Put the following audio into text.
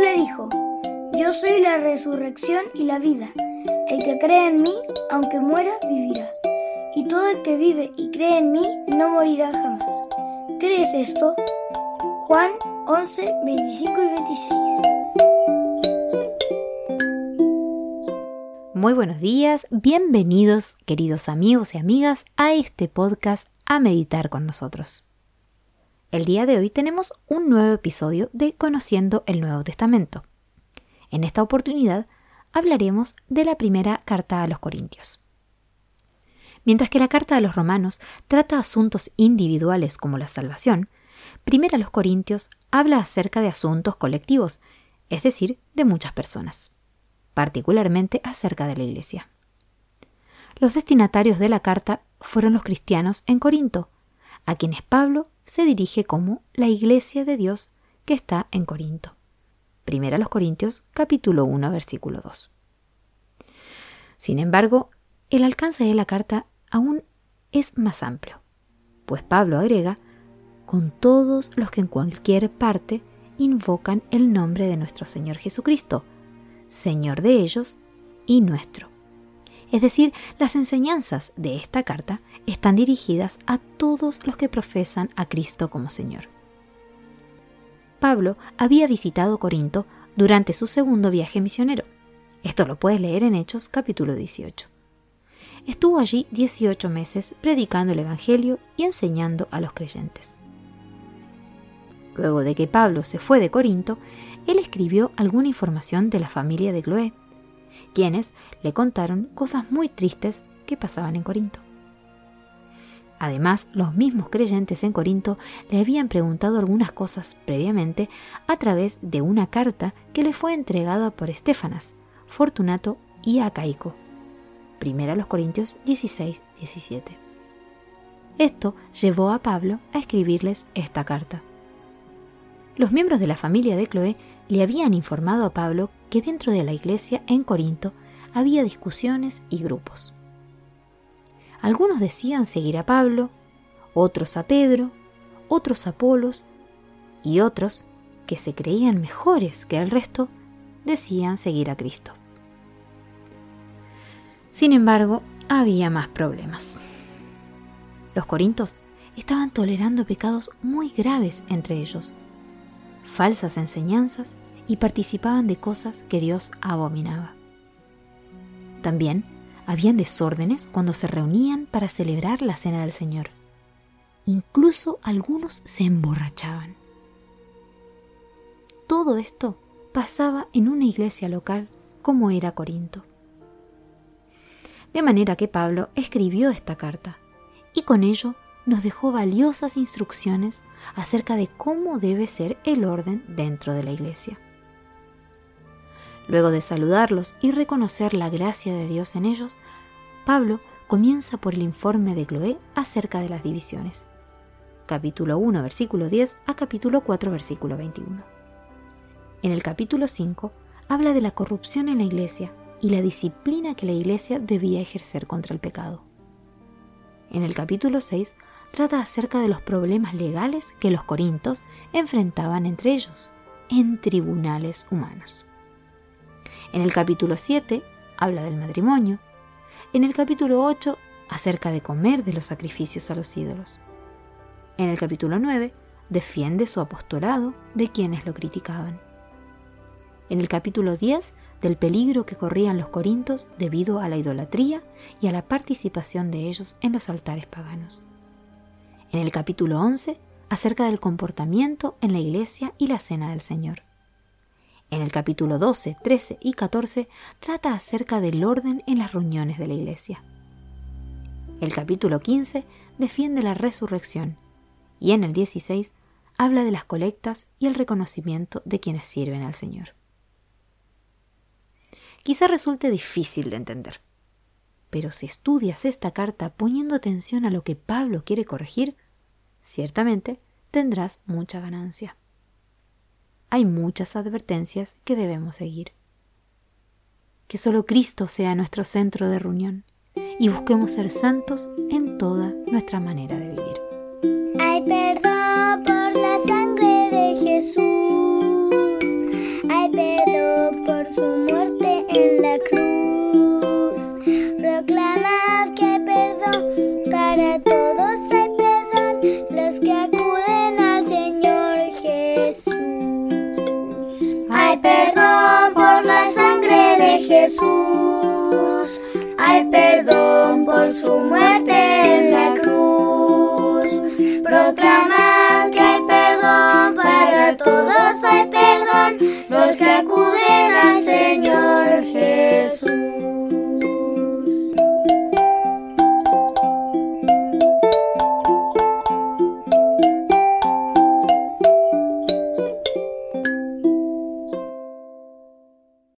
Le dijo, Yo soy la resurrección y la vida. El que cree en mí, aunque muera, vivirá. Y todo el que vive y cree en mí, no morirá jamás. ¿Crees esto? Juan 11, 25 y 26. Muy buenos días, bienvenidos queridos amigos y amigas a este podcast a meditar con nosotros. El día de hoy tenemos un nuevo episodio de Conociendo el Nuevo Testamento. En esta oportunidad hablaremos de la primera carta a los Corintios. Mientras que la carta a los romanos trata asuntos individuales como la salvación, primera a los Corintios habla acerca de asuntos colectivos, es decir, de muchas personas, particularmente acerca de la Iglesia. Los destinatarios de la carta fueron los cristianos en Corinto, a quienes Pablo se dirige como la iglesia de Dios que está en Corinto. Primera a los Corintios capítulo 1 versículo 2. Sin embargo, el alcance de la carta aún es más amplio, pues Pablo agrega con todos los que en cualquier parte invocan el nombre de nuestro Señor Jesucristo, Señor de ellos y nuestro. Es decir, las enseñanzas de esta carta están dirigidas a todos los que profesan a Cristo como Señor. Pablo había visitado Corinto durante su segundo viaje misionero. Esto lo puedes leer en Hechos capítulo 18. Estuvo allí 18 meses predicando el Evangelio y enseñando a los creyentes. Luego de que Pablo se fue de Corinto, él escribió alguna información de la familia de Cloé, quienes le contaron cosas muy tristes que pasaban en Corinto. Además, los mismos creyentes en Corinto le habían preguntado algunas cosas previamente a través de una carta que le fue entregada por Estefanas, Fortunato y Acaico. Primera los Corintios 16, 17. Esto llevó a Pablo a escribirles esta carta. Los miembros de la familia de Cloé le habían informado a Pablo que dentro de la iglesia en Corinto había discusiones y grupos. Algunos decían seguir a Pablo, otros a Pedro, otros a Apolos, y otros, que se creían mejores que el resto, decían seguir a Cristo. Sin embargo, había más problemas. Los corintos estaban tolerando pecados muy graves entre ellos, falsas enseñanzas y participaban de cosas que Dios abominaba. También habían desórdenes cuando se reunían para celebrar la cena del Señor. Incluso algunos se emborrachaban. Todo esto pasaba en una iglesia local como era Corinto. De manera que Pablo escribió esta carta y con ello nos dejó valiosas instrucciones acerca de cómo debe ser el orden dentro de la iglesia. Luego de saludarlos y reconocer la gracia de Dios en ellos, Pablo comienza por el informe de Cloé acerca de las divisiones. Capítulo 1, versículo 10 a capítulo 4, versículo 21. En el capítulo 5 habla de la corrupción en la iglesia y la disciplina que la iglesia debía ejercer contra el pecado. En el capítulo 6 trata acerca de los problemas legales que los corintos enfrentaban entre ellos, en tribunales humanos. En el capítulo 7 habla del matrimonio. En el capítulo 8 acerca de comer de los sacrificios a los ídolos. En el capítulo 9 defiende su apostolado de quienes lo criticaban. En el capítulo 10 del peligro que corrían los corintos debido a la idolatría y a la participación de ellos en los altares paganos. En el capítulo 11 acerca del comportamiento en la iglesia y la cena del Señor En el capítulo 12, 13 y 14 trata acerca del orden en las reuniones de la iglesia. El capítulo 15 defiende la resurrección y en el 16 habla de las colectas y el reconocimiento de quienes sirven al Señor. Quizá resulte difícil de entender, pero si estudias esta carta poniendo atención a lo que Pablo quiere corregir, ciertamente tendrás mucha ganancia. Hay muchas advertencias que debemos seguir. Que solo Cristo sea nuestro centro de reunión y busquemos ser santos en toda nuestra manera de vivir. Jesús. Hay perdón por su muerte